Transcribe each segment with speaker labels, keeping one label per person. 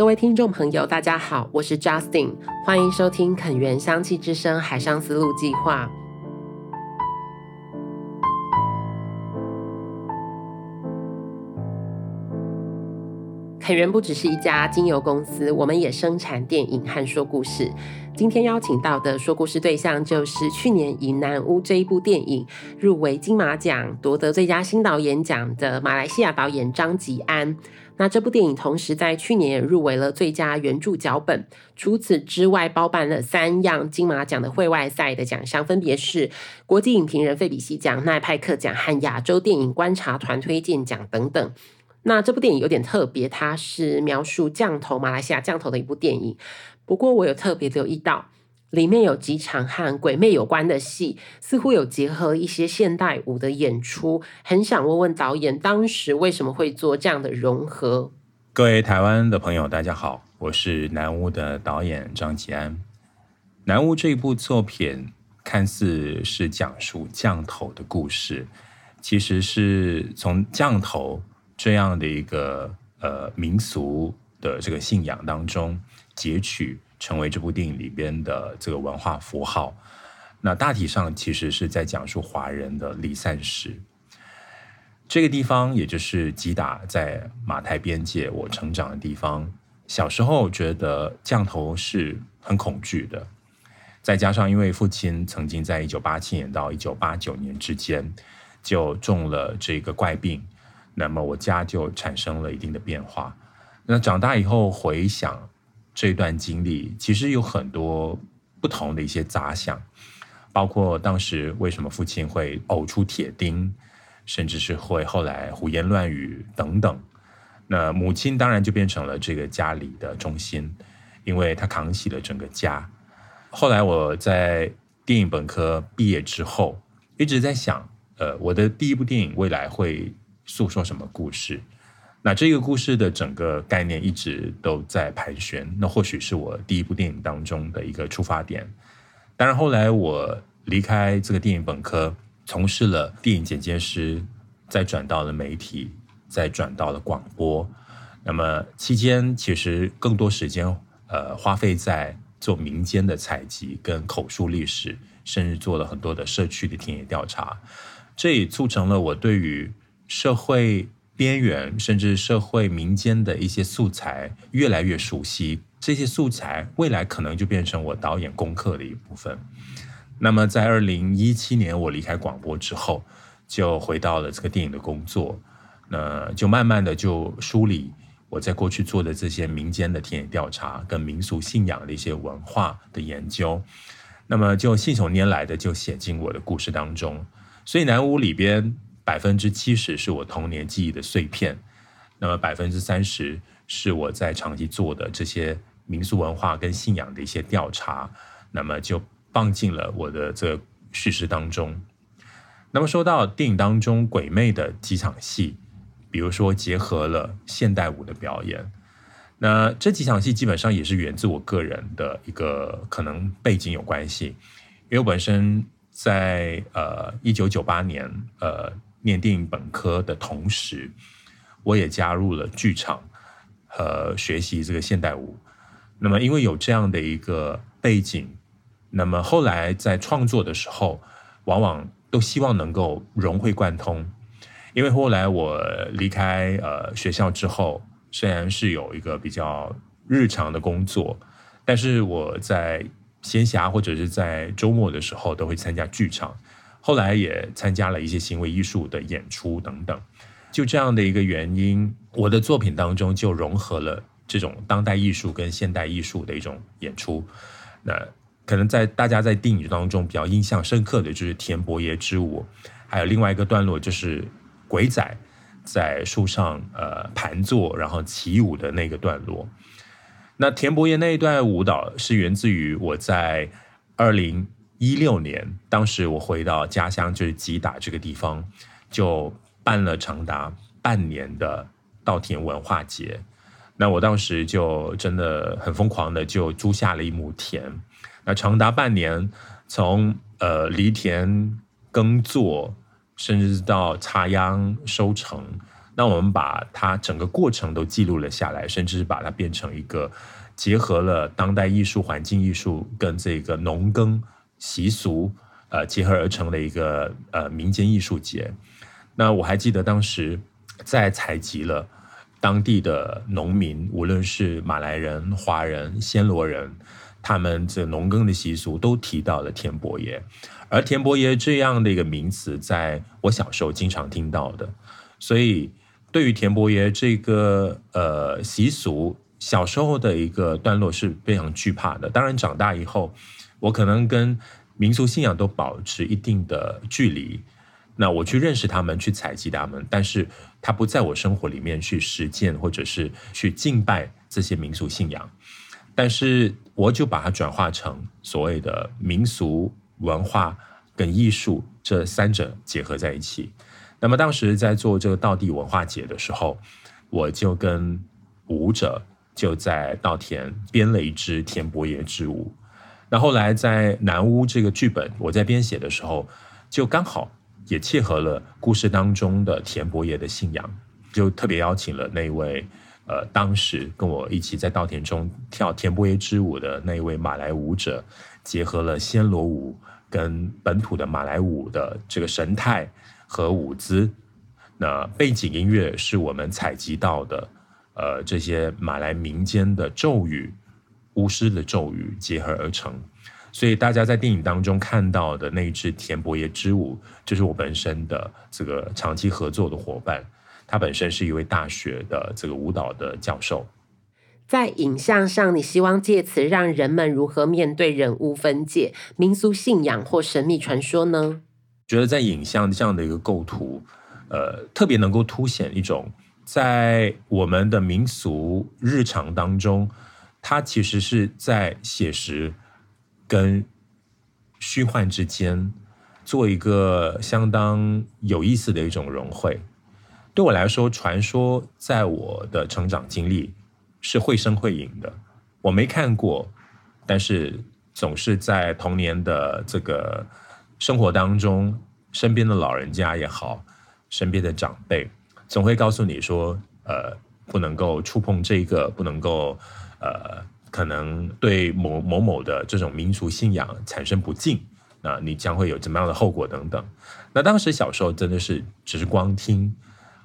Speaker 1: 各位听众朋友，大家好，我是 Justin，欢迎收听垦源香气之声海上丝路计划。垦源不只是一家精油公司，我们也生产电影和说故事。今天邀请到的说故事对象，就是去年以《南屋》这一部电影入围金马奖、夺得最佳新导演奖的马来西亚导演张吉安。那这部电影同时在去年也入围了最佳原著脚本。除此之外，包办了三样金马奖的会外赛的奖项，分别是国际影评人费比西奖、奈派克奖和亚洲电影观察团推荐奖等等。那这部电影有点特别，它是描述降头马来西亚降头的一部电影。不过我有特别留意到，里面有几场和鬼魅有关的戏，似乎有结合一些现代舞的演出。很想问问导演，当时为什么会做这样的融合？
Speaker 2: 各位台湾的朋友，大家好，我是南屋的导演张吉安。南屋这一部作品看似是讲述降头的故事，其实是从降头。这样的一个呃民俗的这个信仰当中截取，成为这部电影里边的这个文化符号。那大体上其实是在讲述华人的离散史。这个地方也就是吉打在马泰边界，我成长的地方。小时候觉得降头是很恐惧的，再加上因为父亲曾经在一九八七年到一九八九年之间就中了这个怪病。那么我家就产生了一定的变化。那长大以后回想这段经历，其实有很多不同的一些杂想，包括当时为什么父亲会呕出铁钉，甚至是会后来胡言乱语等等。那母亲当然就变成了这个家里的中心，因为她扛起了整个家。后来我在电影本科毕业之后，一直在想，呃，我的第一部电影未来会。诉说什么故事？那这个故事的整个概念一直都在盘旋。那或许是我第一部电影当中的一个出发点。当然，后来我离开这个电影本科，从事了电影剪接师，再转到了媒体，再转到了广播。那么期间其实更多时间呃花费在做民间的采集跟口述历史，甚至做了很多的社区的田野调查。这也促成了我对于社会边缘，甚至社会民间的一些素材越来越熟悉，这些素材未来可能就变成我导演功课的一部分。那么，在二零一七年我离开广播之后，就回到了这个电影的工作，那就慢慢的就梳理我在过去做的这些民间的田野调查跟民俗信仰的一些文化的研究，那么就信手拈来的就写进我的故事当中。所以南屋里边。百分之七十是我童年记忆的碎片，那么百分之三十是我在长期做的这些民俗文化跟信仰的一些调查，那么就放进了我的这个叙事当中。那么说到电影当中鬼魅的几场戏，比如说结合了现代舞的表演，那这几场戏基本上也是源自我个人的一个可能背景有关系，因为我本身在呃一九九八年呃。念电影本科的同时，我也加入了剧场和学习这个现代舞。那么，因为有这样的一个背景，那么后来在创作的时候，往往都希望能够融会贯通。因为后来我离开呃学校之后，虽然是有一个比较日常的工作，但是我在闲暇或者是在周末的时候，都会参加剧场。后来也参加了一些行为艺术的演出等等，就这样的一个原因，我的作品当中就融合了这种当代艺术跟现代艺术的一种演出。那可能在大家在电影当中比较印象深刻的就是田伯爷之舞，还有另外一个段落就是鬼仔在树上呃盘坐然后起舞的那个段落。那田伯爷那一段舞蹈是源自于我在二零。一六年，当时我回到家乡，就是吉打这个地方，就办了长达半年的稻田文化节。那我当时就真的很疯狂的，就租下了一亩田。那长达半年，从呃犁田耕作，甚至到插秧收成，那我们把它整个过程都记录了下来，甚至是把它变成一个结合了当代艺术、环境艺术跟这个农耕习俗呃结合而成的一个呃民间艺术节。那我还记得当时在采集了当地的农民，无论是马来人、华人、暹罗人，他们这农耕的习俗都提到了田伯爷，而田伯爷这样的一个名词，在我小时候经常听到的，所以。对于田伯爷这个呃习俗，小时候的一个段落是非常惧怕的。当然，长大以后，我可能跟民俗信仰都保持一定的距离。那我去认识他们，去采集他们，但是他不在我生活里面去实践，或者是去敬拜这些民俗信仰。但是，我就把它转化成所谓的民俗文化跟艺术这三者结合在一起。那么当时在做这个道地文化节的时候，我就跟舞者就在稻田编了一支田伯爷之舞。那后来在南屋这个剧本我在编写的时候，就刚好也切合了故事当中的田伯爷的信仰，就特别邀请了那位呃当时跟我一起在稻田中跳田伯爷之舞的那位马来舞者，结合了暹罗舞跟本土的马来舞的这个神态。和舞姿，那背景音乐是我们采集到的，呃，这些马来民间的咒语、巫师的咒语结合而成，所以大家在电影当中看到的那一支田伯爷之舞，就是我本身的这个长期合作的伙伴，他本身是一位大学的这个舞蹈的教授。
Speaker 1: 在影像上，你希望借此让人们如何面对人物分界、民俗信仰或神秘传说呢？
Speaker 2: 觉得在影像这样的一个构图，呃，特别能够凸显一种在我们的民俗日常当中，它其实是在写实跟虚幻之间做一个相当有意思的一种融汇。对我来说，传说在我的成长经历是绘声绘影的，我没看过，但是总是在童年的这个。生活当中，身边的老人家也好，身边的长辈总会告诉你说，呃，不能够触碰这个，不能够，呃，可能对某某某的这种民俗信仰产生不敬，那你将会有怎么样的后果等等。那当时小时候真的是只是光听，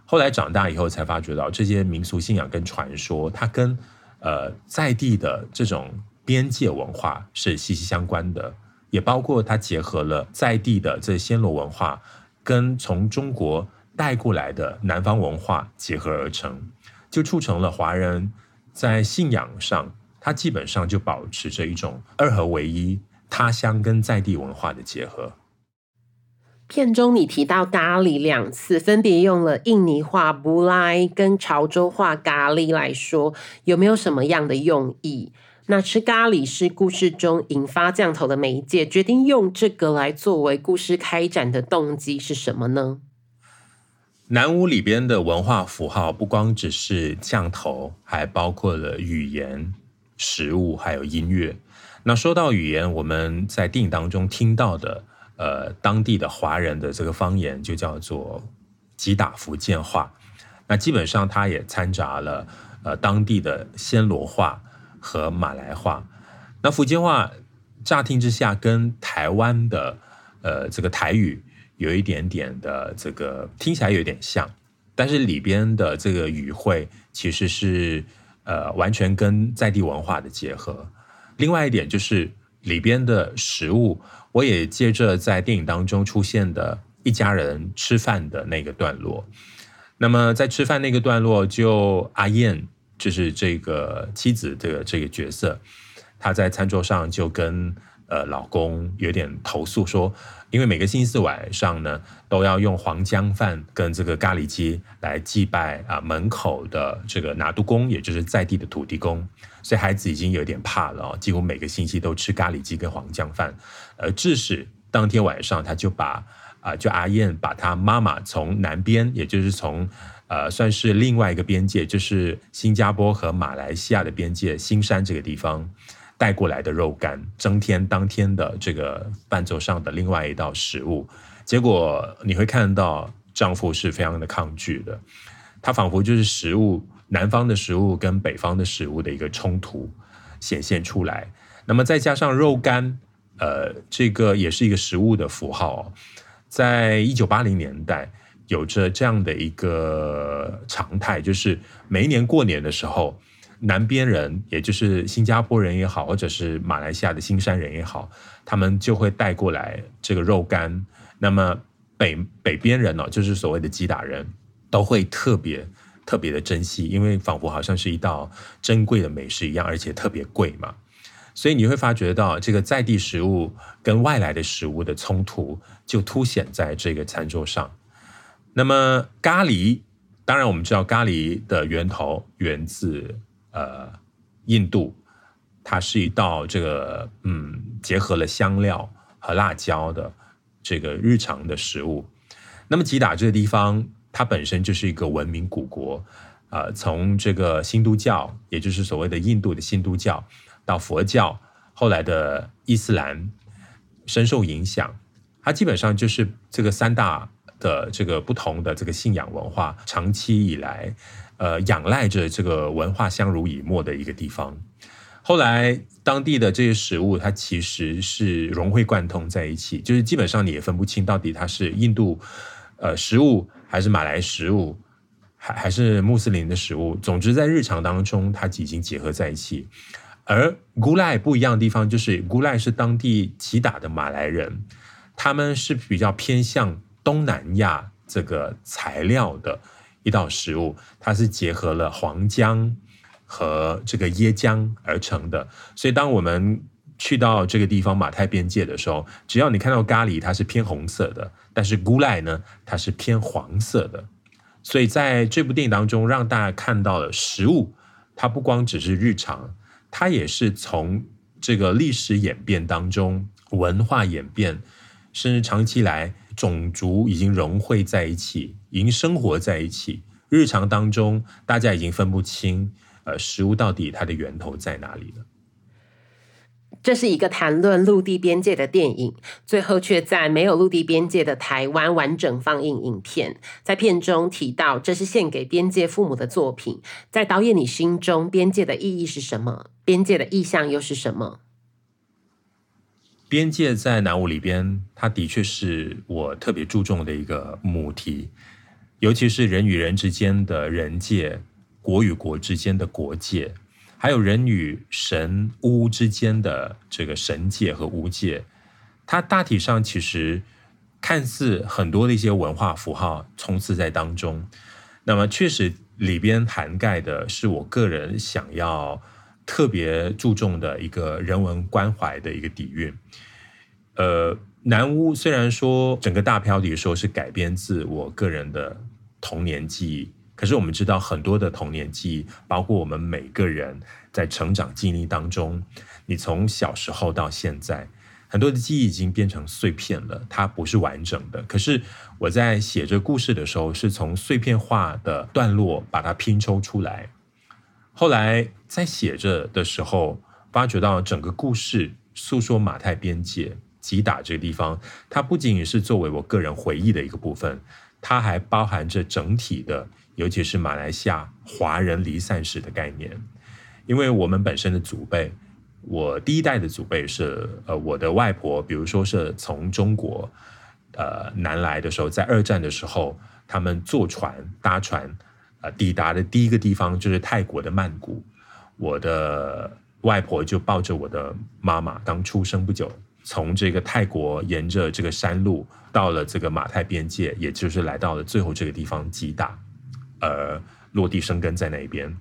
Speaker 2: 后来长大以后才发觉到这些民俗信仰跟传说，它跟呃在地的这种边界文化是息息相关的。也包括它结合了在地的这暹罗文化，跟从中国带过来的南方文化结合而成，就促成了华人在信仰上，它基本上就保持着一种二合为一，他乡跟在地文化的结合。
Speaker 1: 片中你提到咖喱两次，分别用了印尼话布莱跟潮州话咖喱来说，有没有什么样的用意？那吃咖喱是故事中引发降头的媒介，决定用这个来作为故事开展的动机是什么呢？
Speaker 2: 南屋里边的文化符号不光只是降头，还包括了语言、食物，还有音乐。那说到语言，我们在电影当中听到的，呃，当地的华人的这个方言就叫做吉打福建话。那基本上它也掺杂了呃当地的暹罗话。和马来话，那福建话乍听之下跟台湾的呃这个台语有一点点的这个听起来有点像，但是里边的这个语汇其实是呃完全跟在地文化的结合。另外一点就是里边的食物，我也借着在电影当中出现的一家人吃饭的那个段落，那么在吃饭那个段落就阿燕。就是这个妻子这个这个角色，她在餐桌上就跟呃老公有点投诉说，因为每个星期四晚上呢，都要用黄姜饭跟这个咖喱鸡来祭拜啊门口的这个拿督公，也就是在地的土地公，所以孩子已经有点怕了哦，几乎每个星期都吃咖喱鸡跟黄姜饭，而致使当天晚上他就把啊就阿燕把他妈妈从南边，也就是从。呃，算是另外一个边界，就是新加坡和马来西亚的边界，新山这个地方带过来的肉干，增添当天的这个饭桌上的另外一道食物。结果你会看到丈夫是非常的抗拒的，他仿佛就是食物，南方的食物跟北方的食物的一个冲突显现出来。那么再加上肉干，呃，这个也是一个食物的符号哦。在一九八零年代，有着这样的一个常态，就是每一年过年的时候，南边人，也就是新加坡人也好，或者是马来西亚的新山人也好，他们就会带过来这个肉干。那么北北边人呢，就是所谓的吉打人，都会特别特别的珍惜，因为仿佛好像是一道珍贵的美食一样，而且特别贵嘛。所以你会发觉到这个在地食物跟外来的食物的冲突，就凸显在这个餐桌上。那么咖喱，当然我们知道咖喱的源头源自呃印度，它是一道这个嗯结合了香料和辣椒的这个日常的食物。那么吉打这个地方，它本身就是一个文明古国，呃，从这个新都教，也就是所谓的印度的新都教。到佛教，后来的伊斯兰深受影响，它基本上就是这个三大的这个不同的这个信仰文化，长期以来，呃，仰赖着这个文化相濡以沫的一个地方。后来当地的这些食物，它其实是融会贯通在一起，就是基本上你也分不清到底它是印度呃食物，还是马来食物，还还是穆斯林的食物。总之，在日常当中，它已经结合在一起。而古赖不一样的地方，就是古赖是当地吉打的马来人，他们是比较偏向东南亚这个材料的一道食物，它是结合了黄姜和这个椰浆而成的。所以，当我们去到这个地方马泰边界的时候，只要你看到咖喱，它是偏红色的，但是古赖呢，它是偏黄色的。所以，在这部电影当中，让大家看到了食物，它不光只是日常。它也是从这个历史演变当中，文化演变，甚至长期来种族已经融汇在一起，已经生活在一起。日常当中，大家已经分不清，呃，食物到底它的源头在哪里了。
Speaker 1: 这是一个谈论陆地边界的电影，最后却在没有陆地边界的台湾完整放映影片。在片中提到，这是献给边界父母的作品。在导演你心中，边界的意义是什么？边界的意象又是什么？
Speaker 2: 边界在南无里边，它的确是我特别注重的一个母题，尤其是人与人之间的人界，国与国之间的国界。还有人与神巫之间的这个神界和巫界，它大体上其实看似很多的一些文化符号充斥在当中。那么确实里边涵盖的是我个人想要特别注重的一个人文关怀的一个底蕴。呃，南屋虽然说整个大标题说是改编自我个人的童年记忆。可是我们知道很多的童年记忆，包括我们每个人在成长经历当中，你从小时候到现在，很多的记忆已经变成碎片了，它不是完整的。可是我在写这故事的时候，是从碎片化的段落把它拼凑出来。后来在写着的时候，发觉到整个故事诉说马太边界吉打这个地方，它不仅仅是作为我个人回忆的一个部分，它还包含着整体的。尤其是马来西亚华人离散史的概念，因为我们本身的祖辈，我第一代的祖辈是呃我的外婆，比如说是从中国呃南来的时候，在二战的时候，他们坐船搭船呃抵达的第一个地方就是泰国的曼谷，我的外婆就抱着我的妈妈刚出生不久，从这个泰国沿着这个山路到了这个马泰边界，也就是来到了最后这个地方吉打。呃，落地生根在那边。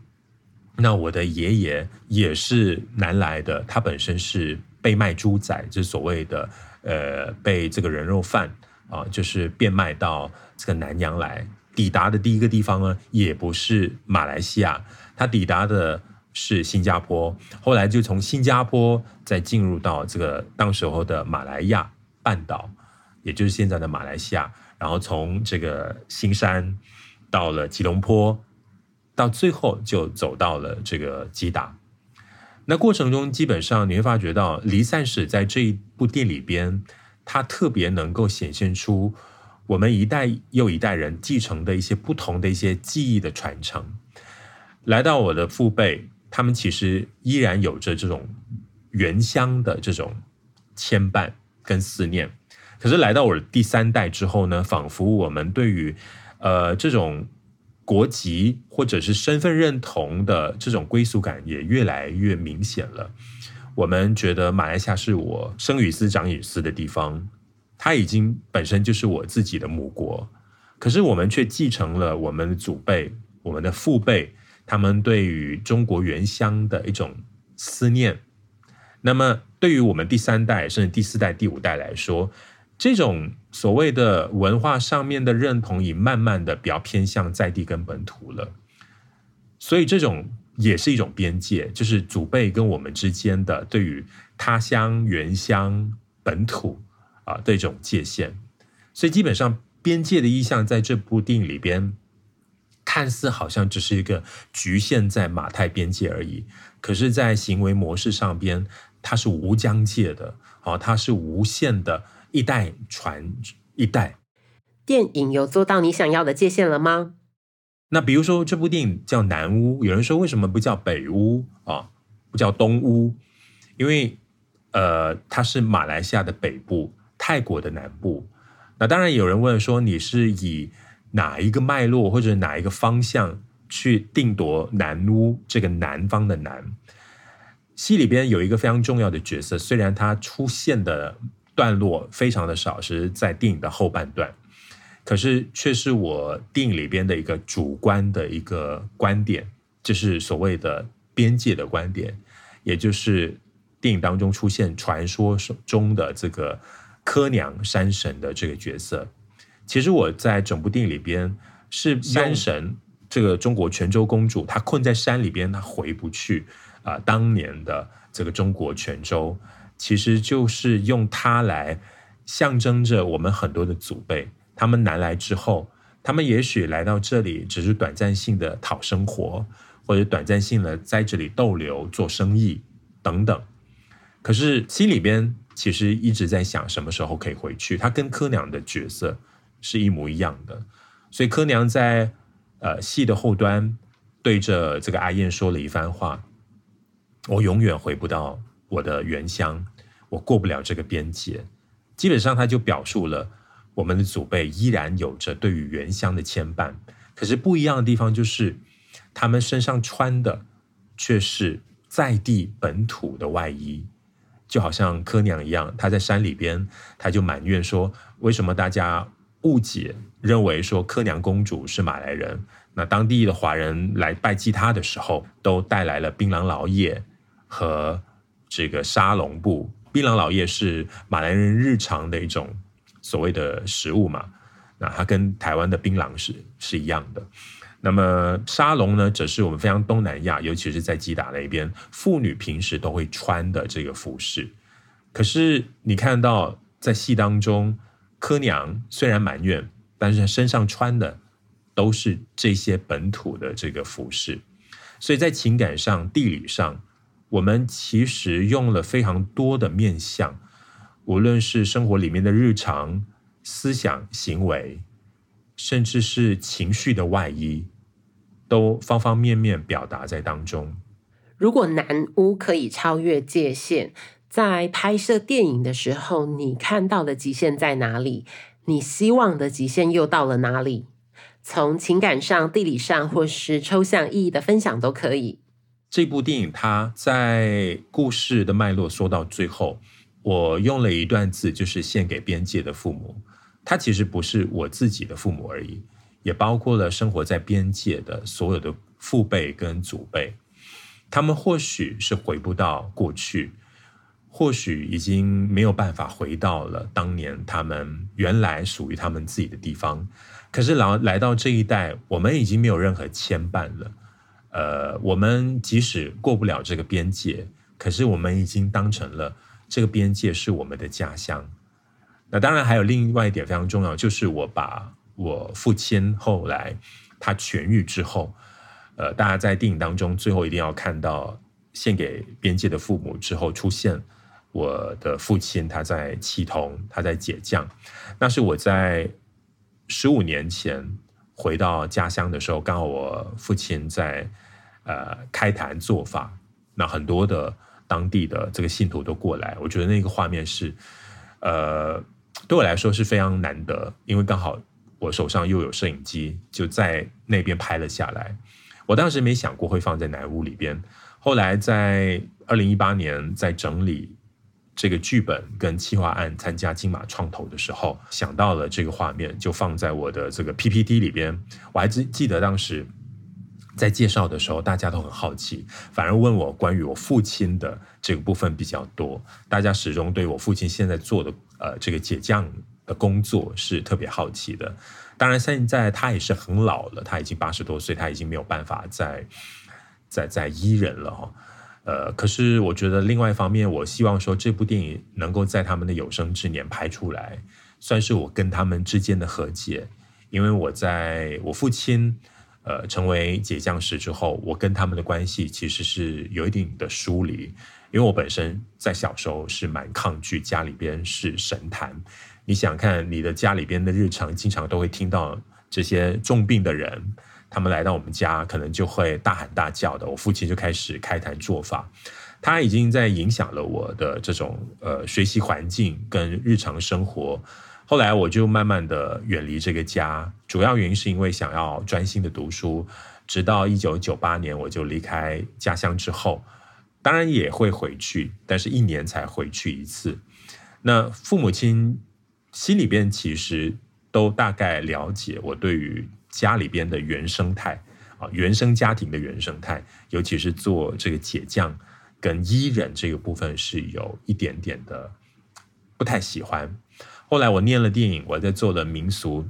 Speaker 2: 那我的爷爷也是南来的，他本身是被卖猪仔，就是所谓的呃，被这个人肉贩啊，就是变卖到这个南洋来。抵达的第一个地方呢，也不是马来西亚，他抵达的是新加坡。后来就从新加坡再进入到这个当时候的马来亚半岛，也就是现在的马来西亚，然后从这个新山。到了吉隆坡，到最后就走到了这个吉达。那过程中，基本上你会发觉到离散史在这一部电影里边，它特别能够显现出我们一代又一代人继承的一些不同的一些记忆的传承，来到我的父辈，他们其实依然有着这种原乡的这种牵绊跟思念。可是来到我的第三代之后呢，仿佛我们对于呃这种国籍或者是身份认同的这种归属感也越来越明显了。我们觉得马来西亚是我生于斯长于斯的地方。它已经本身就是我自己的母国，可是我们却继承了我们的祖辈、我们的父辈他们对于中国原乡的一种思念。那么，对于我们第三代甚至第四代、第五代来说，这种所谓的文化上面的认同，已慢慢的比较偏向在地跟本土了。所以，这种也是一种边界，就是祖辈跟我们之间的对于他乡、原乡、本土。啊，这种界限，所以基本上边界的意象在这部电影里边，看似好像只是一个局限在马太边界而已，可是，在行为模式上边，它是无疆界的，啊，它是无限的，一代传一代。
Speaker 1: 电影有做到你想要的界限了吗？
Speaker 2: 那比如说这部电影叫南屋，有人说为什么不叫北屋啊，不叫东屋？因为呃，它是马来西亚的北部。泰国的南部，那当然有人问说，你是以哪一个脉络或者哪一个方向去定夺南屋这个南方的南？戏里边有一个非常重要的角色，虽然他出现的段落非常的少，是在电影的后半段，可是却是我电影里边的一个主观的一个观点，就是所谓的边界的观点，也就是电影当中出现传说中的这个。柯娘山神的这个角色，其实我在整部电影里边是山神这个中国泉州公主，她困在山里边，她回不去啊、呃。当年的这个中国泉州，其实就是用它来象征着我们很多的祖辈，他们南来之后，他们也许来到这里只是短暂性的讨生活，或者短暂性的在这里逗留做生意等等，可是心里边。其实一直在想什么时候可以回去。他跟柯娘的角色是一模一样的，所以柯娘在呃戏的后端对着这个阿燕说了一番话：“我永远回不到我的原乡，我过不了这个边界。”基本上他就表述了我们的祖辈依然有着对于原乡的牵绊，可是不一样的地方就是他们身上穿的却是在地本土的外衣。就好像柯娘一样，她在山里边，她就埋怨说：“为什么大家误解，认为说柯娘公主是马来人？那当地的华人来拜祭她的时候，都带来了槟榔老叶和这个沙龙布。槟榔老叶是马来人日常的一种所谓的食物嘛？那它跟台湾的槟榔是是一样的。”那么沙龙呢，则是我们非常东南亚，尤其是在吉打那边，妇女平时都会穿的这个服饰。可是你看到在戏当中，柯娘虽然埋怨，但是她身上穿的都是这些本土的这个服饰。所以在情感上、地理上，我们其实用了非常多的面相，无论是生活里面的日常、思想、行为，甚至是情绪的外衣。都方方面面表达在当中。
Speaker 1: 如果南屋可以超越界限，在拍摄电影的时候，你看到的极限在哪里？你希望的极限又到了哪里？从情感上、地理上，或是抽象意义的分享都可以。
Speaker 2: 这部电影它在故事的脉络说到最后，我用了一段字，就是献给边界的父母。他其实不是我自己的父母而已。也包括了生活在边界的所有的父辈跟祖辈，他们或许是回不到过去，或许已经没有办法回到了当年他们原来属于他们自己的地方。可是来来到这一代，我们已经没有任何牵绊了。呃，我们即使过不了这个边界，可是我们已经当成了这个边界是我们的家乡。那当然还有另外一点非常重要，就是我把。我父亲后来他痊愈之后，呃，大家在电影当中最后一定要看到献给边界的父母之后出现我的父亲，他在启通，他在解降，那是我在十五年前回到家乡的时候，刚好我父亲在呃开坛做法，那很多的当地的这个信徒都过来，我觉得那个画面是呃对我来说是非常难得，因为刚好我手上又有摄影机，就在那边拍了下来。我当时没想过会放在南屋里边，后来在二零一八年在整理。这个剧本跟企划案参加金马创投的时候，想到了这个画面，就放在我的这个 PPT 里边。我还记记得当时在介绍的时候，大家都很好奇，反而问我关于我父亲的这个部分比较多。大家始终对我父亲现在做的呃这个解降的工作是特别好奇的。当然，现在他也是很老了，他已经八十多岁，他已经没有办法再再再依人了哈。呃，可是我觉得另外一方面，我希望说这部电影能够在他们的有生之年拍出来，算是我跟他们之间的和解。因为我在我父亲呃成为解降师之后，我跟他们的关系其实是有一定的疏离。因为我本身在小时候是蛮抗拒家里边是神坛。你想看你的家里边的日常，经常都会听到这些重病的人。他们来到我们家，可能就会大喊大叫的。我父亲就开始开坛做法，他已经在影响了我的这种呃学习环境跟日常生活。后来我就慢慢的远离这个家，主要原因是因为想要专心的读书。直到一九九八年，我就离开家乡之后，当然也会回去，但是一年才回去一次。那父母亲心里边其实都大概了解我对于。家里边的原生态啊，原生家庭的原生态，尤其是做这个解降跟伊人这个部分，是有一点点的不太喜欢。后来我念了电影，我在做了民俗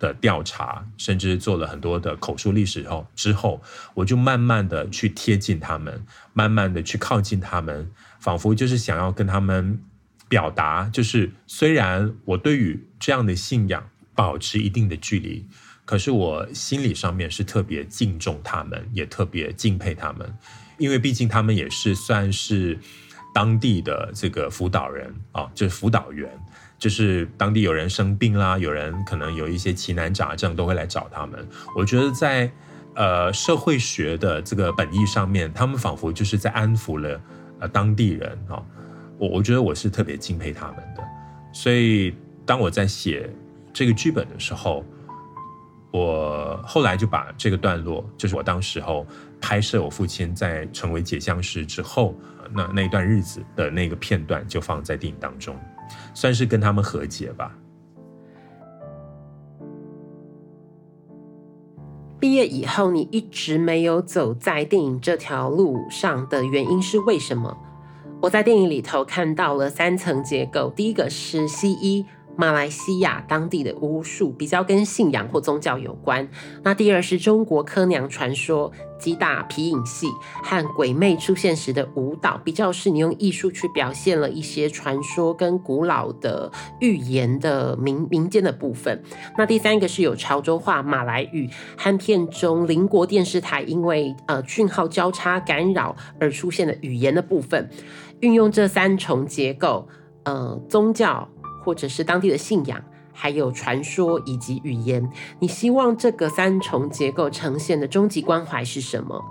Speaker 2: 的调查，甚至做了很多的口述历史后，之后我就慢慢的去贴近他们，慢慢的去靠近他们，仿佛就是想要跟他们表达，就是虽然我对于这样的信仰保持一定的距离。可是我心理上面是特别敬重他们，也特别敬佩他们，因为毕竟他们也是算是当地的这个辅导人啊，就是辅导员，就是当地有人生病啦，有人可能有一些奇难杂症，都会来找他们。我觉得在呃社会学的这个本意上面，他们仿佛就是在安抚了呃当地人啊。我我觉得我是特别敬佩他们的，所以当我在写这个剧本的时候。我后来就把这个段落，就是我当时候拍摄我父亲在成为解相师之后，那那一段日子的那个片段，就放在电影当中，算是跟他们和解吧。
Speaker 1: 毕业以后，你一直没有走在电影这条路上的原因是为什么？我在电影里头看到了三层结构，第一个是西医。马来西亚当地的巫术比较跟信仰或宗教有关。那第二是中国柯娘传说，击打皮影戏和鬼魅出现时的舞蹈，比较是你用艺术去表现了一些传说跟古老的寓言的民民间的部分。那第三个是有潮州话、马来语和片中邻国电视台因为呃讯号交叉干扰而出现的语言的部分，运用这三重结构，呃，宗教。或者是当地的信仰，还有传说以及语言，你希望这个三重结构呈现的终极关怀是什么？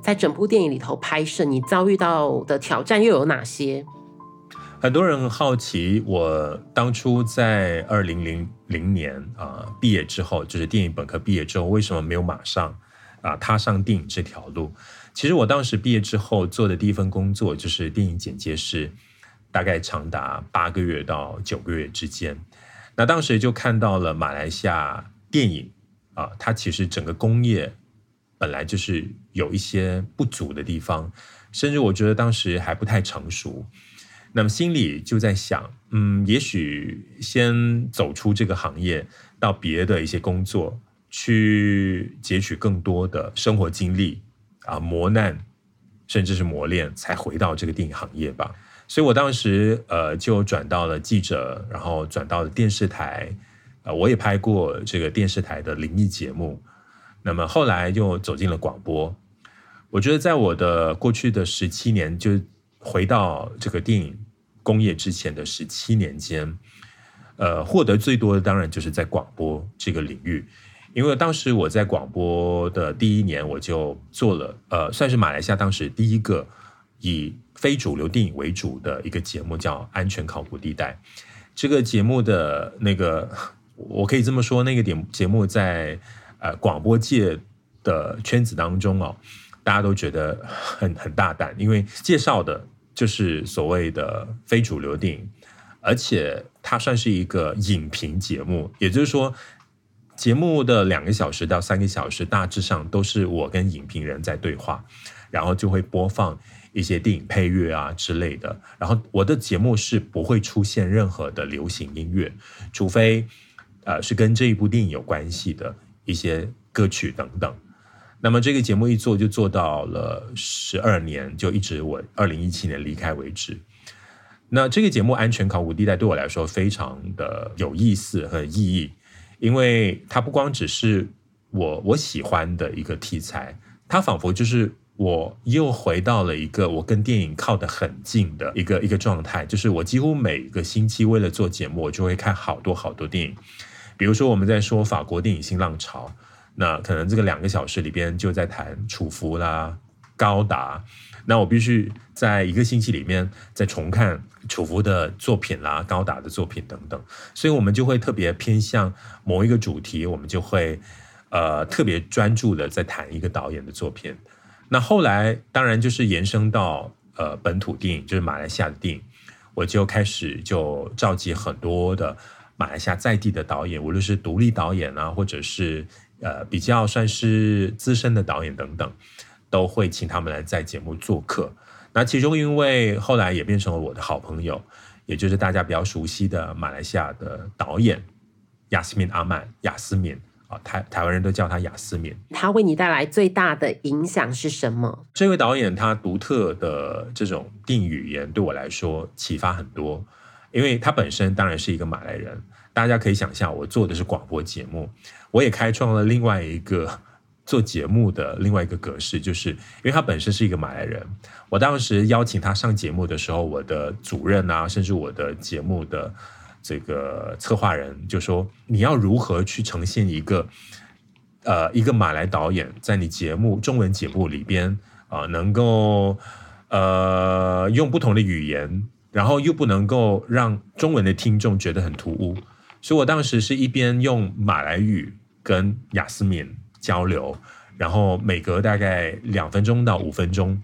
Speaker 1: 在整部电影里头拍摄，你遭遇到的挑战又有哪些？
Speaker 2: 很多人好奇，我当初在二零零零年啊、毕业之后，就是电影本科毕业之后，为什么没有马上啊、踏上电影这条路？其实我当时毕业之后做的第一份工作就是电影剪接师。大概长达八个月到九个月之间，那当时就看到了马来西亚电影啊，它其实整个工业本来就是有一些不足的地方，甚至我觉得当时还不太成熟。那么心里就在想，嗯，也许先走出这个行业，到别的一些工作去截取更多的生活经历啊，磨难，甚至是磨练，才回到这个电影行业吧。所以我当时呃就转到了记者，然后转到了电视台，呃，我也拍过这个电视台的灵异节目。那么后来就走进了广播。我觉得在我的过去的十七年，就回到这个电影工业之前的十七年间，呃，获得最多的当然就是在广播这个领域，因为当时我在广播的第一年，我就做了，呃，算是马来西亚当时第一个以非主流电影为主的一个节目，叫《安全考古地带》。这个节目的那个，我可以这么说，那个点节目在呃广播界的圈子当中哦，大家都觉得很很大胆，因为介绍的就是所谓的非主流电影。而且它算是一个影评节目，也就是说，节目的两个小时到三个小时，大致上都是我跟影评人在对话，然后就会播放一些电影配乐啊之类的。然后我的节目是不会出现任何的流行音乐，除非呃是跟这一部电影有关系的一些歌曲等等。那么这个节目一做就做到了十二年，就一直我二零一七年离开为止。那这个节目《安全考古地带》对我来说非常的有意思和意义，因为它不光只是我我喜欢的一个题材，它仿佛就是我又回到了一个我跟电影靠得很近的一个一个状态，就是我几乎每个星期为了做节目，我就会看好多好多电影。比如说我们在说法国电影新浪潮，那可能这个两个小时里边就在谈楚浮啦、高达。那我必须在一个星期里面再重看楚浮的作品啦、高达的作品等等，所以我们就会特别偏向某一个主题，我们就会呃特别专注的在谈一个导演的作品。那后来当然就是延伸到呃本土电影，就是马来西亚的电影，我就开始就召集很多的马来西亚在地的导演，无论是独立导演啊，或者是呃比较算是资深的导演等等。都会请他们来在节目做客。那其中，因为后来也变成了我的好朋友，也就是大家比较熟悉的马来西亚的导演亚斯敏阿曼，亚斯敏啊，台台湾人都叫他雅斯敏。
Speaker 1: 他为你带来最大的影响是什么？
Speaker 2: 这位导演他独特的这种定语言对我来说启发很多，因为他本身当然是一个马来人。大家可以想象，我做的是广播节目，我也开创了另外一个。做节目的另外一个格式，就是因为他本身是一个马来人。我当时邀请他上节目的时候，我的主任啊，甚至我的节目的这个策划人就说：“你要如何去呈现一个呃一个马来导演在你节目中文节目里边啊、能够呃用不同的语言，然后又不能够让中文的听众觉得很突兀。”所以，我当时是一边用马来语跟雅思敏。交流，然后每隔大概两分钟到五分钟，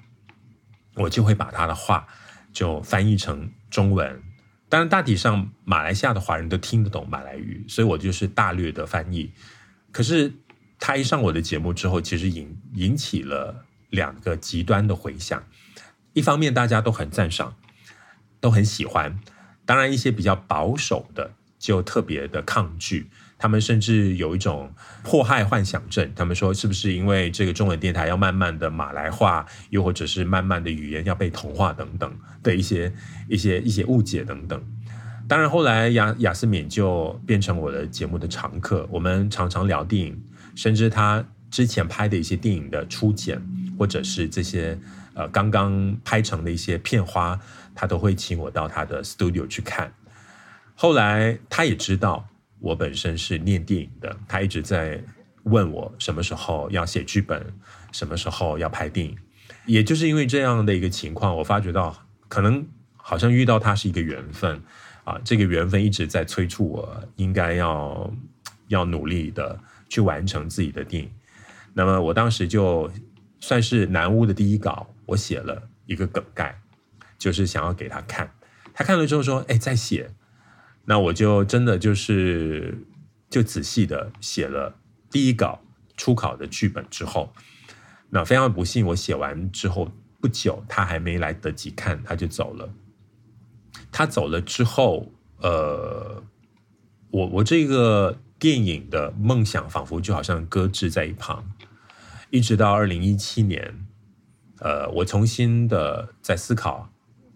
Speaker 2: 我就会把他的话就翻译成中文。当然，大体上马来西亚的华人都听得懂马来语，所以我就是大略的翻译。可是他一上我的节目之后，其实引引起了两个极端的回响。一方面大家都很赞赏，都很喜欢；当然，一些比较保守的就特别的抗拒。他们甚至有一种迫害幻想症，他们说是不是因为这个中文电台要慢慢的马来化，又或者是慢慢的语言要被同化等等的一些一些一些误解等等。当然后来亚亚斯敏就变成我的节目的常客，我们常常聊电影，甚至他之前拍的一些电影的初剪，或者是这些呃刚刚拍成的一些片花，他都会请我到他的 studio 去看。后来他也知道。我本身是念电影的，他一直在问我什么时候要写剧本，什么时候要拍电影。也就是因为这样的一个情况，我发觉到可能好像遇到他是一个缘分啊，这个缘分一直在催促我应该要要努力的去完成自己的电影。那么我当时就算是南屋的第一稿，我写了一个梗概，就是想要给他看，他看了之后说：“哎，再写。”那我就真的就是就仔细的写了第一稿初稿的剧本之后，那非常不幸，我写完之后不久，他还没来得及看，他就走了。他走了之后，呃，我我这个电影的梦想仿佛就好像搁置在一旁，一直到二零一七年，呃，我重新的在思考，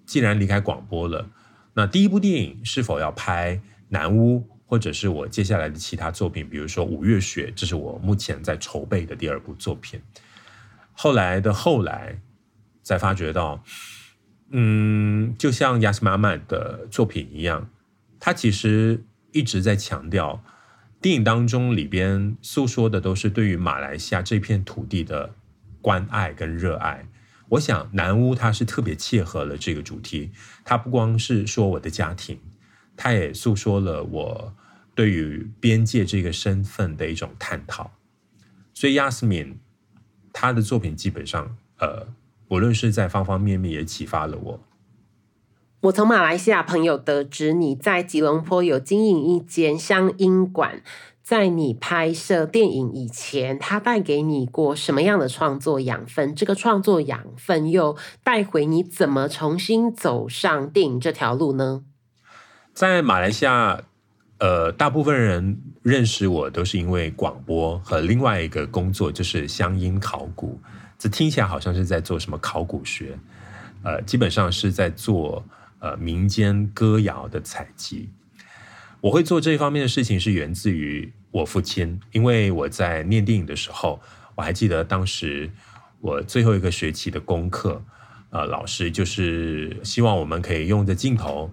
Speaker 2: 既然离开广播了。那第一部电影是否要拍《南屋》，或者是我接下来的其他作品，比如说《五月雪》，这是我目前在筹备的第二部作品。后来的后来，才发觉到，嗯，就像亚斯玛曼的作品一样，他其实一直在强调，电影当中里边诉说的都是对于马来西亚这片土地的关爱跟热爱。我想南屋它是特别切合了这个主题，它不光是说我的家庭，它也诉说了我对于边界这个身份的一种探讨。所以 Yasmin 她的作品基本上，呃，无论是在方方面面也启发了我。
Speaker 1: 我从马来西亚朋友得知你在吉隆坡有经营一间乡音馆。在你拍摄电影以前，它带给你过什么样的创作养分？这个创作养分又带回你怎么重新走上电影这条路呢？
Speaker 2: 在马来西亚，呃，大部分人认识我都是因为广播和另外一个工作，就是乡音考古。这听起来好像是在做什么考古学，呃，基本上是在做呃民间歌谣的采集。我会做这一方面的事情是源自于我父亲，因为我在念电影的时候，我还记得当时我最后一个学期的功课，呃，老师就是希望我们可以用着镜头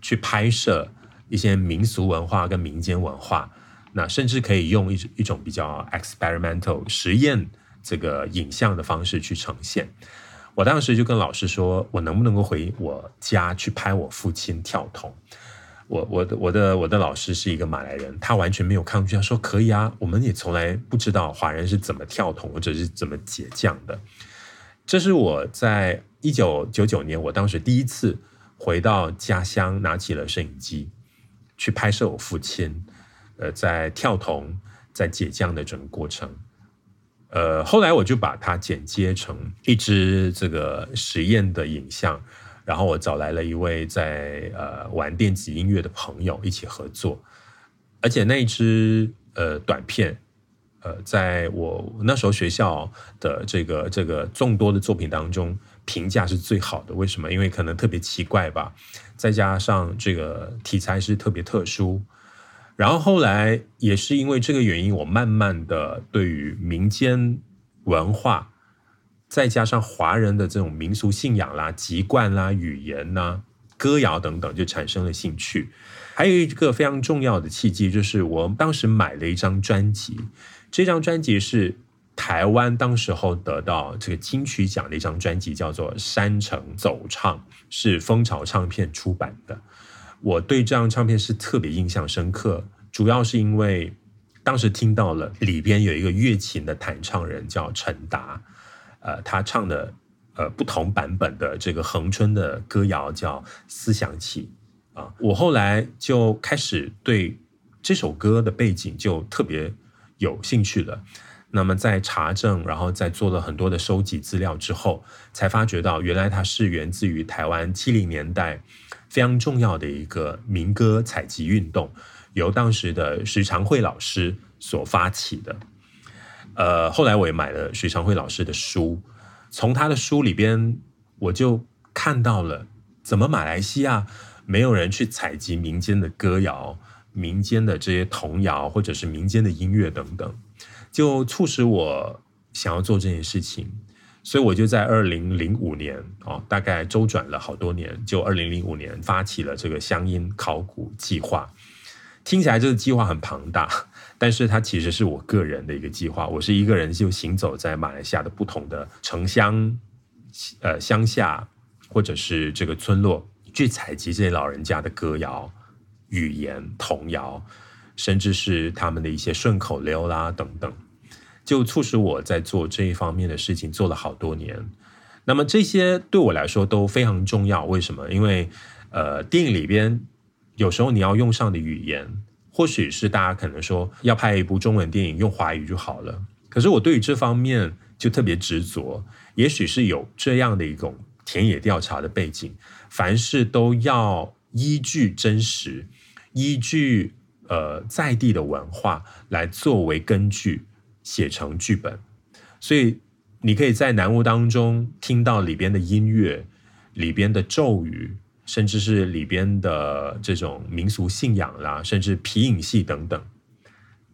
Speaker 2: 去拍摄一些民俗文化跟民间文化，那甚至可以用一一种比较 experimental 实验这个影像的方式去呈现。我当时就跟老师说，我能不能够回我家去拍我父亲跳桶。我我的我的我的老师是一个马来人，他完全没有抗拒，他说可以啊，我们也从来不知道华人是怎么跳桶或者是怎么解降的。这是我在一九九九年，我当时第一次回到家乡，拿起了摄影机去拍摄我父亲，呃，在跳桶在解降的整个过程。呃，后来我就把它剪接成一支这个实验的影像。然后我找来了一位在呃玩电子音乐的朋友一起合作，而且那一支呃短片，呃，在我那时候学校的这个这个众多的作品当中评价是最好的。为什么？因为可能特别奇怪吧，再加上这个题材是特别特殊。然后后来也是因为这个原因，我慢慢的对于民间文化。再加上华人的这种民俗信仰啦、籍贯啦、语言呐、歌谣等等，就产生了兴趣。还有一个非常重要的契机，就是我当时买了一张专辑，这张专辑是台湾当时候得到这个金曲奖的一张专辑，叫做《山城走唱》，是蜂巢唱片出版的。我对这张唱片是特别印象深刻，主要是因为当时听到了里边有一个乐琴的弹唱人叫陈达。呃，他唱的呃不同版本的这个恒春的歌谣叫《思想起》啊，我后来就开始对这首歌的背景就特别有兴趣了。那么在查证，然后在做了很多的收集资料之后，才发觉到原来它是源自于台湾七零年代非常重要的一个民歌采集运动，由当时的徐长惠老师所发起的。呃，后来我也买了徐长辉老师的书，从他的书里边，我就看到了怎么马来西亚没有人去采集民间的歌谣、民间的这些童谣，或者是民间的音乐等等，就促使我想要做这件事情。所以我就在二零零五年哦，大概周转了好多年，就二零零五年发起了这个乡音考古计划。听起来这个计划很庞大。但是它其实是我个人的一个计划，我是一个人就行走在马来西亚的不同的城乡、呃乡下或者是这个村落，去采集这些老人家的歌谣、语言、童谣，甚至是他们的一些顺口溜啦等等，就促使我在做这一方面的事情做了好多年。那么这些对我来说都非常重要，为什么？因为呃电影里边有时候你要用上的语言。或许是大家可能说要拍一部中文电影用华语就好了，可是我对于这方面就特别执着。也许是有这样的一种田野调查的背景，凡事都要依据真实，依据呃在地的文化来作为根据写成剧本。所以你可以在南屋当中听到里边的音乐，里边的咒语。甚至是里边的这种民俗信仰啦，甚至皮影戏等等，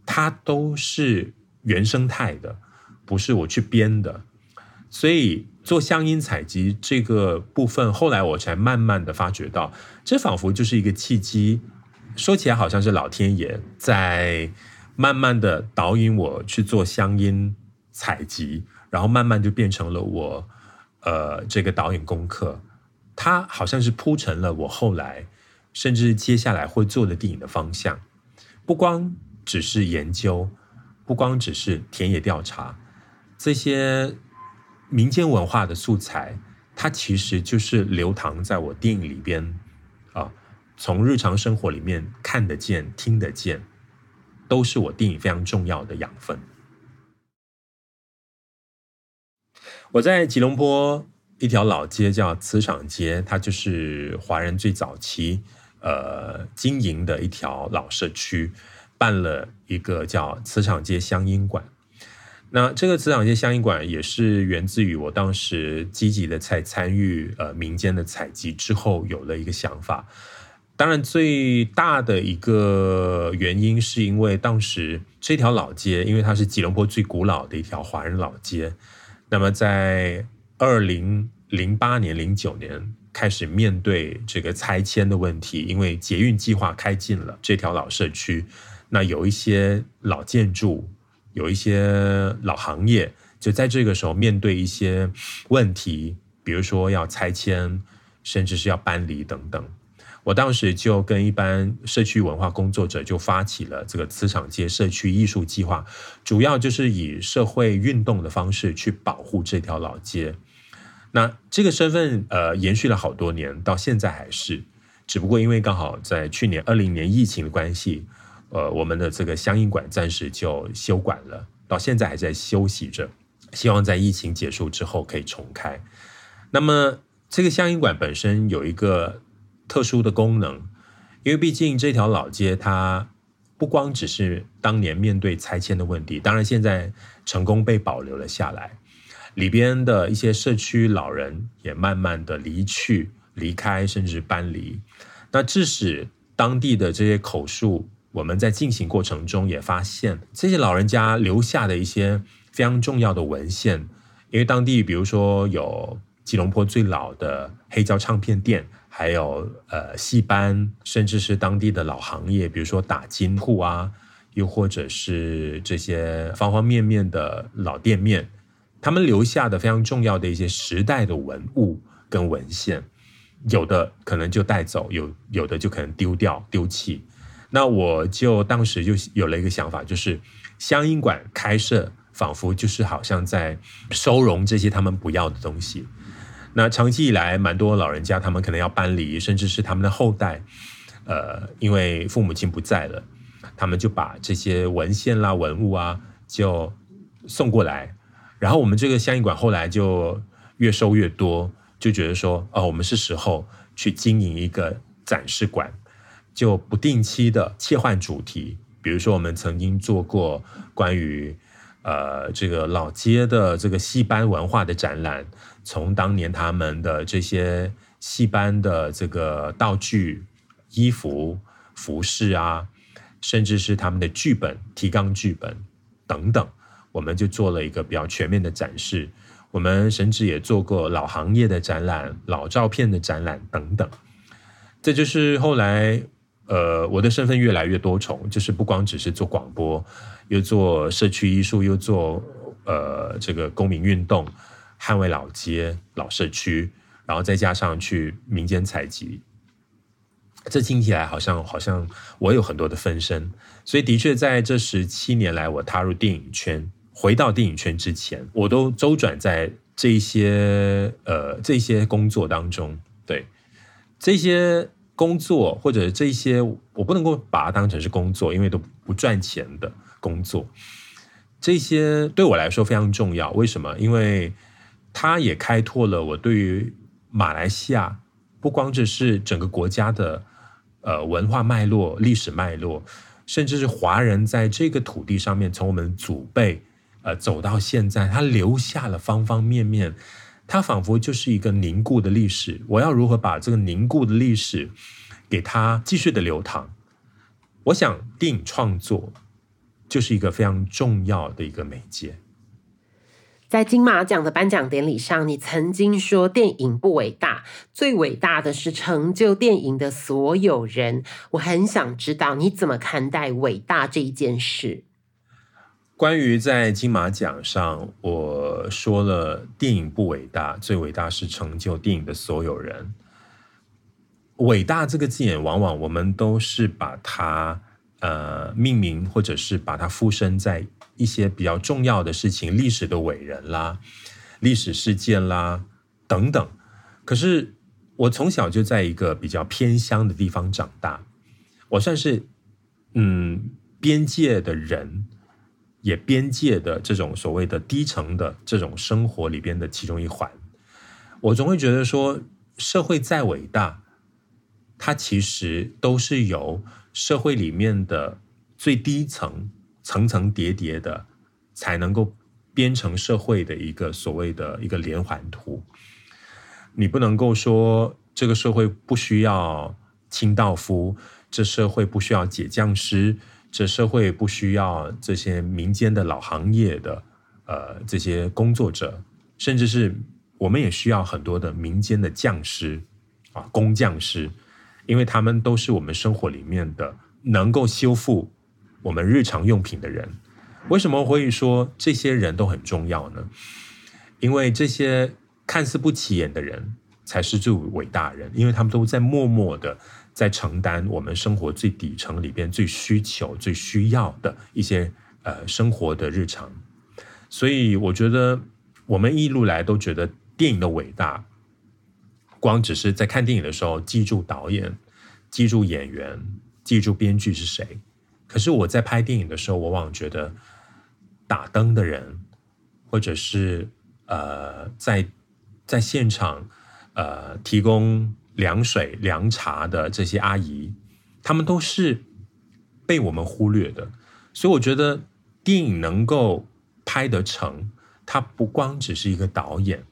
Speaker 2: 它都是原生态的，不是我去编的。所以做乡音采集这个部分，后来我才慢慢的发觉到，这仿佛就是一个契机，说起来好像是老天爷在慢慢的导引我去做乡音采集，然后慢慢就变成了我呃这个导演功课。它好像是铺成了我后来甚至接下来会做的电影的方向，不光只是研究，不光只是田野调查，这些民间文化的素材，它其实就是流淌在我电影里边啊。从日常生活里面看得见、听得见，都是我电影非常重要的养分。我在吉隆坡一条老街叫磁场街，它就是华人最早期呃经营的一条老社区，办了一个叫磁场街乡音馆。那这个磁场街乡音馆也是源自于我当时积极的在参与呃民间的采集之后有了一个想法。当然，最大的一个原因是因为当时这条老街，因为它是吉隆坡最古老的一条华人老街，那么在二零零八年、零九年开始面对这个拆迁的问题，因为捷运计划开进了这条老社区，那有一些老建筑，有一些老行业，就在这个时候面对一些问题，比如说要拆迁，甚至是要搬离等等。我当时就跟一般社区文化工作者就发起了这个磁场街社区艺术计划，主要就是以社会运动的方式去保护这条老街。那这个身份呃延续了好多年，到现在还是，只不过因为刚好在去年二零年疫情的关系，呃，我们的这个乡音馆暂时就休馆了，到现在还在休息着，希望在疫情结束之后可以重开。那么这个乡音馆本身有一个。特殊的功能，因为毕竟这条老街它不光只是当年面对拆迁的问题，当然现在成功被保留了下来，里边的一些社区老人也慢慢的离去、离开，甚至搬离。那致使当地的这些口述，我们在进行过程中也发现，这些老人家留下的一些非常重要的文献，因为当地比如说有吉隆坡最老的黑胶唱片店。还有呃戏班，甚至是当地的老行业，比如说打金铺啊，又或者是这些方方面面的老店面，他们留下的非常重要的一些时代的文物跟文献，有的可能就带走，有有的就可能丢掉丢弃。那我就当时就有了一个想法，就是乡音馆开设，仿佛就是好像在收容这些他们不要的东西。那长期以来，蛮多老人家他们可能要搬离，甚至是他们的后代，呃，因为父母亲不在了，他们就把这些文献啦、文物啊，就送过来。然后我们这个乡音馆后来就越收越多，就觉得说，哦，我们是时候去经营一个展示馆，就不定期的切换主题。比如说，我们曾经做过关于呃这个老街的这个戏班文化的展览。从当年他们的这些戏班的这个道具、衣服、服饰啊，甚至是他们的剧本、提纲剧本等等，我们就做了一个比较全面的展示。我们甚至也做过老行业的展览、老照片的展览等等。这就是后来，呃，我的身份越来越多重，就是不光只是做广播，又做社区艺术，又做呃这个公民运动。捍卫老街、老社区，然后再加上去民间采集，这听起来好像好像我有很多的分身，所以的确在这十七年来，我踏入电影圈，回到电影圈之前，我都周转在这些呃这些工作当中。对，这些工作或者这些，我不能够把它当成是工作，因为都不赚钱的工作。这些对我来说非常重要，为什么？因为它也开拓了我对于马来西亚，不光只是整个国家的呃文化脉络、历史脉络，甚至是华人在这个土地上面，从我们祖辈呃走到现在，他留下了方方面面，它仿佛就是一个凝固的历史。我要如何把这个凝固的历史给它继续的流淌？我想电影创作就是一个非常重要的一个媒介。
Speaker 1: 在金马奖的颁奖典礼上，你曾经说电影不伟大，最伟大的是成就电影的所有人。我很想知道你怎么看待伟大这一件事。
Speaker 2: 关于在金马奖上，我说了电影不伟大，最伟大是成就电影的所有人。伟大这个字眼，往往我们都是把它呃命名，或者是把它附身在。一些比较重要的事情，历史的伟人啦，历史事件啦等等。可是我从小就在一个比较偏乡的地方长大，我算是嗯边界的人，也边界的这种所谓的低层的这种生活里边的其中一环。我总会觉得说，社会再伟大，它其实都是由社会里面的最低层。层层叠叠的，才能够编成社会的一个所谓的一个连环图。你不能够说这个社会不需要清道夫，这社会不需要解匠师，这社会不需要这些民间的老行业的呃这些工作者，甚至是我们也需要很多的民间的匠师啊工匠师，因为他们都是我们生活里面的能够修复。我们日常用品的人，为什么会说这些人都很重要呢？因为这些看似不起眼的人，才是最伟大人，因为他们都在默默的在承担我们生活最底层里边最需求、最需要的一些呃生活的日常。所以，我觉得我们一路来都觉得电影的伟大，光只是在看电影的时候记住导演、记住演员、记住编剧是谁。可是我在拍电影的时候，我往往觉得打灯的人，或者是呃在在现场呃提供凉水凉茶的这些阿姨，他们都是被我们忽略的。所以我觉得电影能够拍得成，它不光只是一个导演，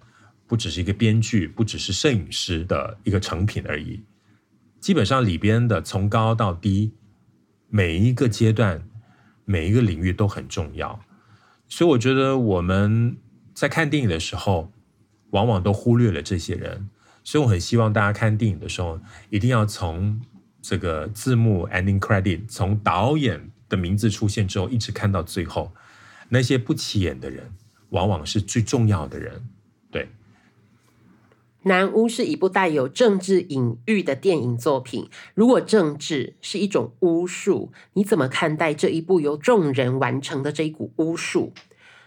Speaker 2: 不只是一个编剧，不只是摄影师的一个成品而已。基本上里边的从高到低。每一个阶段，每一个领域都很重要，所以我觉得我们在看电影的时候，往往都忽略了这些人。所以我很希望大家看电影的时候，一定要从这个字幕 ending credit，从导演的名字出现之后，一直看到最后，那些不起眼的人，往往是最重要的人。
Speaker 1: 对南巫是一部带有政治隐喻的电影作品。如果政治是一种巫术，你怎么看待这一部由众人完成的这一股巫术？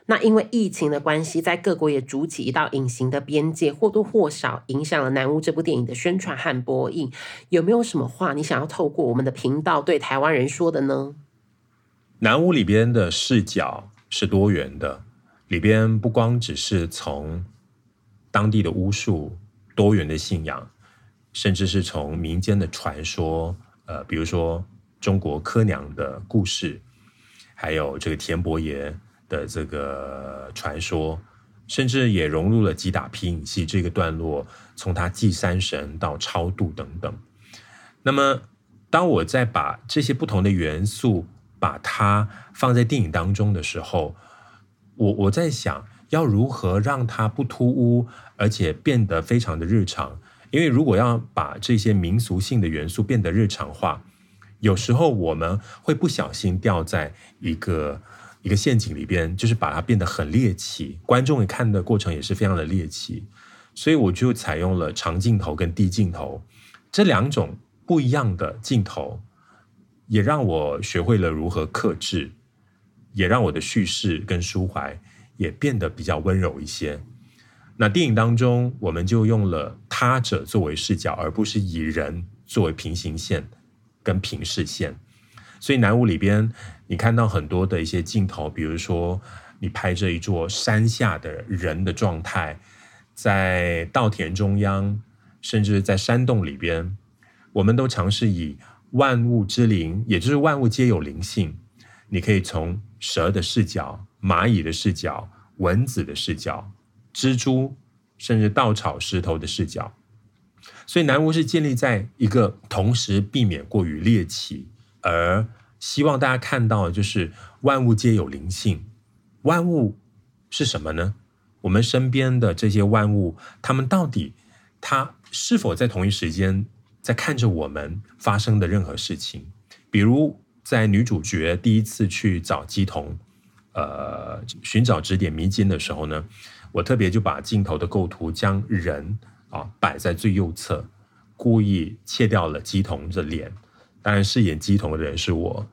Speaker 1: 那因为疫情的关系，在各国也筑起一道隐形的边界，或多或少影响了南巫这部电影的宣传和播映。有没有什么话你想要透过我们的频道对台湾人说的呢？
Speaker 2: 南巫里边的视角是多元的，里边不光只是从当地的巫术。多元的信仰，甚至是从民间的传说，呃，比如说中国柯娘的故事，还有这个田伯爷的这个传说，甚至也融入了击打皮影戏这个段落，从他祭山神到超度等等。那么，当我在把这些不同的元素把它放在电影当中的时候，我我在想。要如何让它不突兀，而且变得非常的日常？因为如果要把这些民俗性的元素变得日常化，有时候我们会不小心掉在一个一个陷阱里边，就是把它变得很猎奇，观众看的过程也是非常的猎奇。所以我就采用了长镜头跟低镜头这两种不一样的镜头，也让我学会了如何克制，也让我的叙事跟抒怀。也变得比较温柔一些。那电影当中，我们就用了他者作为视角，而不是以人作为平行线跟平视线。所以南屋里边，你看到很多的一些镜头，比如说你拍这一座山下的人的状态，在稻田中央，甚至在山洞里边，我们都尝试以万物之灵，也就是万物皆有灵性。你可以从蛇的视角。蚂蚁的视角、蚊子的视角、蜘蛛，甚至稻草、石头的视角，所以南屋是建立在一个同时避免过于猎奇，而希望大家看到的就是万物皆有灵性。万物是什么呢？我们身边的这些万物，他们到底他是否在同一时间在看着我们发生的任何事情？比如在女主角第一次去找乩童，呃，寻找指点迷津的时候呢，我特别就把镜头的构图将人啊摆在最右侧，故意切掉了乩童的脸。当然，饰演鸡童的人是我，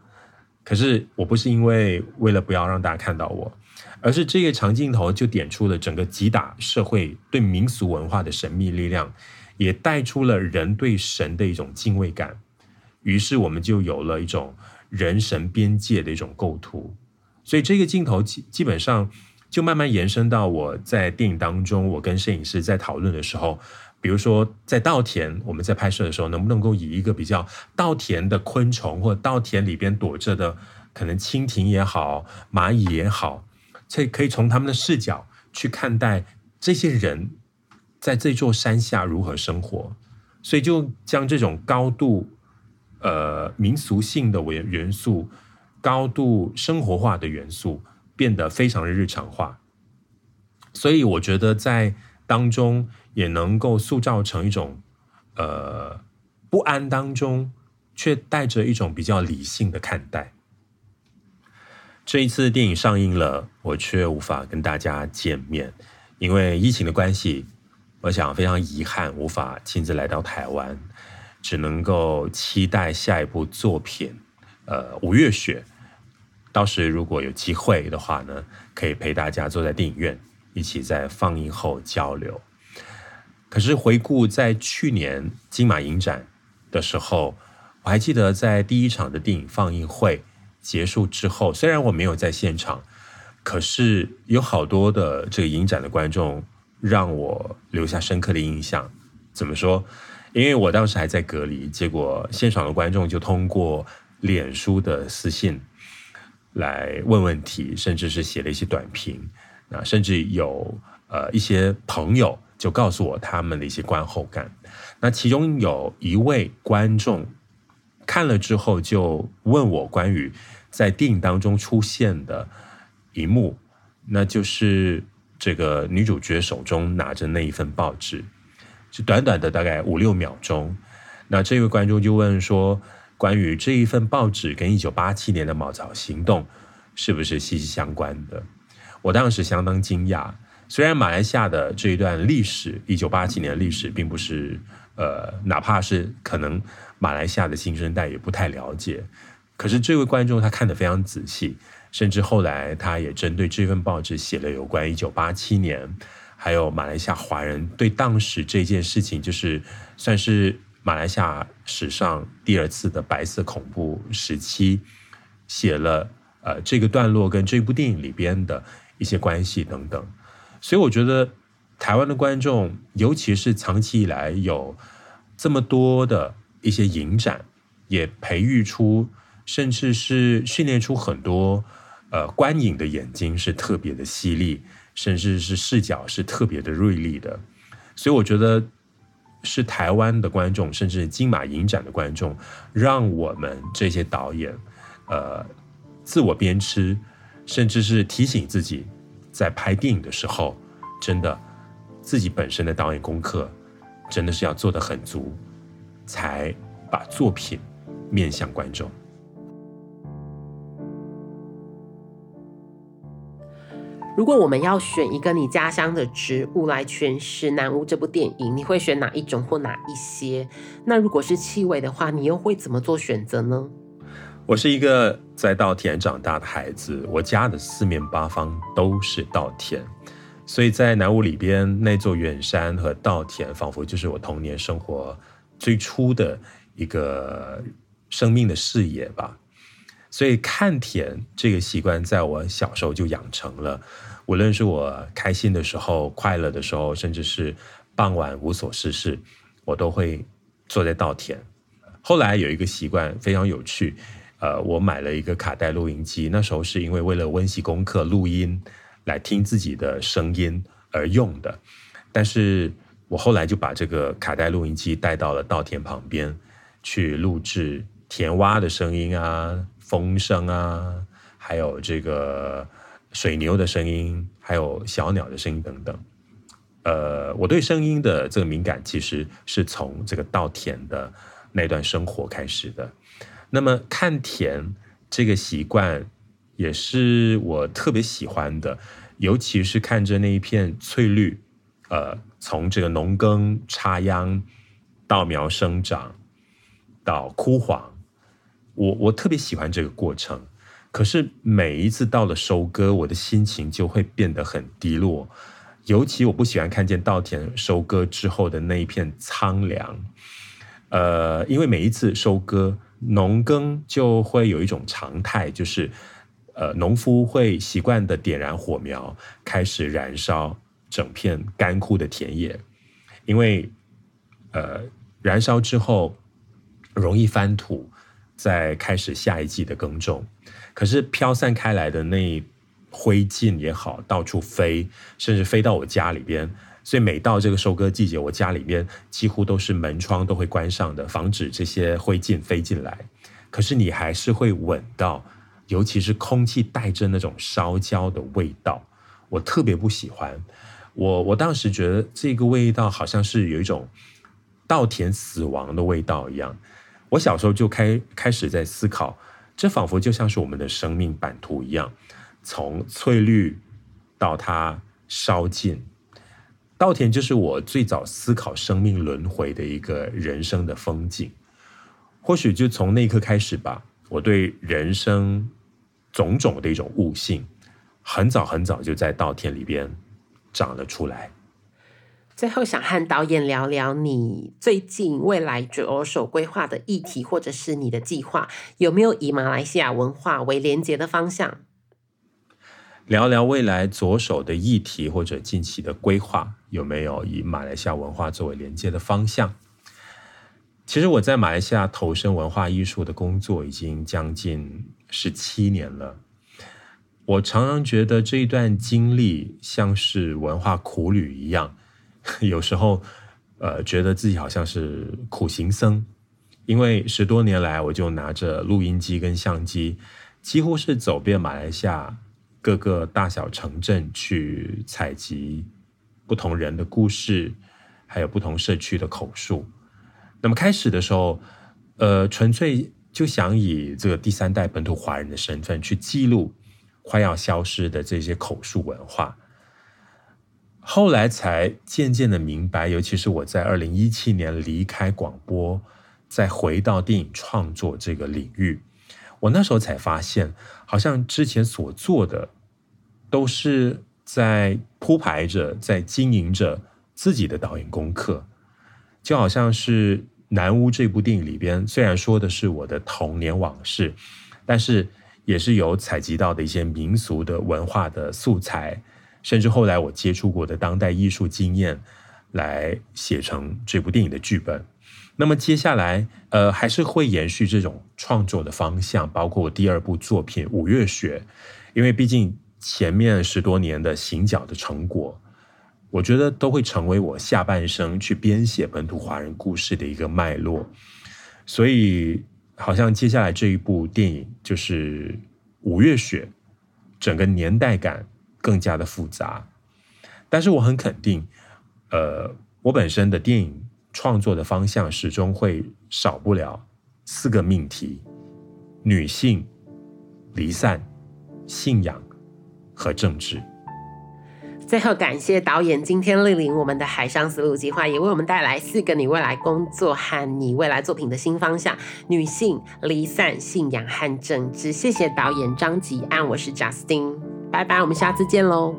Speaker 2: 可是我不是因为为了不要让大家看到我。而是这个长镜头就点出了整个吉打社会对民俗文化的神秘力量，也带出了人对神的一种敬畏感。于是我们就有了一种人神边界的一种构图。所以这个镜头基基本上就慢慢延伸到我在电影当中，我跟摄影师在讨论的时候，比如说在稻田，我们在拍摄的时候，能不能够以一个比较稻田的昆虫，或稻田里边躲着的可能蜻蜓也好，蚂蚁也好。这可以从他们的视角去看待这些人在这座山下如何生活，所以就将这种高度呃民俗性的元元素、高度生活化的元素变得非常的日常化。所以我觉得在当中也能够塑造成一种呃不安当中，却带着一种比较理性的看待。这一次电影上映了，我却无法跟大家见面，因为疫情的关系。我想非常遗憾，无法亲自来到台湾，只能够期待下一部作品。呃，《五月雪》，到时如果有机会的话呢，可以陪大家坐在电影院，一起在放映后交流。可是回顾在去年金马影展的时候，我还记得在第一场的电影放映会。结束之后，虽然我没有在现场，可是有好多的这个影展的观众让我留下深刻的印象。怎么说？因为我当时还在隔离，结果现场的观众就通过脸书的私信来问问题，甚至是写了一些短评。啊，甚至有呃一些朋友就告诉我他们的一些观后感。那其中有一位观众看了之后就问我关于。在电影当中出现的一幕，那就是这个女主角手中拿着那一份报纸，就短短的大概五六秒钟。那这位观众就问说：“关于这一份报纸跟一九八七年的茅草行动是不是息息相关的？”我当时相当惊讶。虽然马来西亚的这一段历史，一九八七年历史，并不是呃，哪怕是可能马来西亚的新生代也不太了解。可是这位观众他看得非常仔细，甚至后来他也针对这份报纸写了有关一九八七年，还有马来西亚华人对当时这件事情，就是算是马来西亚史上第二次的白色恐怖时期，写了呃这个段落跟这部电影里边的一些关系等等。所以我觉得台湾的观众，尤其是长期以来有这么多的一些影展，也培育出。甚至是训练出很多呃观影的眼睛是特别的犀利，甚至是视角是特别的锐利的，所以我觉得是台湾的观众，甚至金马影展的观众，让我们这些导演呃自我鞭笞，甚至是提醒自己，在拍电影的时候，真的自己本身的导演功课真的是要做得很足，才把作品面向观众。
Speaker 1: 如果我们要选一个你家乡的植物来诠释《南屋》这部电影，你会选哪一种或哪一些？那如果是气味的话，你又会怎么做选择呢？
Speaker 2: 我是一个在稻田长大的孩子，我家的四面八方都是稻田，所以在《南屋》里边那座远山和稻田，仿佛就是我童年生活最初的一个生命的视野吧。所以看田这个习惯，在我小时候就养成了。无论是我开心的时候、快乐的时候，甚至是傍晚无所事事，我都会坐在稻田。后来有一个习惯非常有趣，呃，我买了一个卡带录音机。那时候是因为为了温习功课录音，来听自己的声音而用的。但是我后来就把这个卡带录音机带到了稻田旁边，去录制田蛙的声音啊。风声啊，还有这个水牛的声音，还有小鸟的声音等等。呃，我对声音的这个敏感，其实是从这个稻田的那段生活开始的。那么看田这个习惯，也是我特别喜欢的，尤其是看着那一片翠绿，呃，从这个农耕插秧，稻苗生长，到枯黄，我我特别喜欢这个过程。可是每一次到了收割，我的心情就会变得很低落。尤其我不喜欢看见稻田收割之后的那一片苍凉。呃，因为每一次收割，农耕就会有一种常态，就是呃，农夫会习惯的点燃火苗，开始燃烧整片干枯的田野，因为呃，燃烧之后容易翻土，再开始下一季的耕种。可是飘散开来的那灰烬也好，到处飞，甚至飞到我家里边。所以每到这个收割季节，我家里面几乎都是门窗都会关上的，防止这些灰烬飞进来。可是你还是会闻到，尤其是空气带着那种烧焦的味道，我特别不喜欢。我我当时觉得这个味道好像是有一种稻田死亡的味道一样。我小时候就开开始在思考。这仿佛就像是我们的生命版图一样，从翠绿到它烧尽，稻田就是我最早思考生命轮回的一个人生的风景。或许就从那一刻开始吧，我对人生种种的一种悟性，很早很早就在稻田里边长了出来。
Speaker 1: 最后想和导演聊聊你最近未来着手规划的议题，或者是你的计划，有没有以马来西亚文化为连接的方向？
Speaker 2: 聊聊未来着手的议题或者近期的规划，有没有以马来西亚文化作为连接的方向？其实我在马来西亚投身文化艺术的工作已经将近十七年了，我常常觉得这一段经历像是文化苦旅一样。有时候，呃，觉得自己好像是苦行僧，因为十多年来，我就拿着录音机跟相机，几乎是走遍马来西亚各个大小城镇去采集不同人的故事，还有不同社区的口述。那么开始的时候，呃，纯粹就想以这个第三代本土华人的身份去记录快要消失的这些口述文化。后来才渐渐的明白，尤其是我在二零一七年离开广播，再回到电影创作这个领域，我那时候才发现，好像之前所做的都是在铺排着，在经营着自己的导演功课，就好像是《南屋》这部电影里边，虽然说的是我的童年往事，但是也是有采集到的一些民俗的文化的素材。甚至后来我接触过的当代艺术经验，来写成这部电影的剧本。那么接下来，呃，还是会延续这种创作的方向，包括我第二部作品《五月雪》，因为毕竟前面十多年的行脚的成果，我觉得都会成为我下半生去编写本土华人故事的一个脉络。所以，好像接下来这一部电影就是《五月雪》，整个年代感。更加的复杂，但是我很肯定，呃，我本身的电影创作的方向始终会少不了四个命题：女性、离散、信仰和政治。
Speaker 1: 最后，感谢导演今天莅临我们的海上丝路计划，也为我们带来四个你未来工作和你未来作品的新方向：女性、离散、信仰和政治。谢谢导演张吉安，我是 Justin。拜拜，我们下次见喽。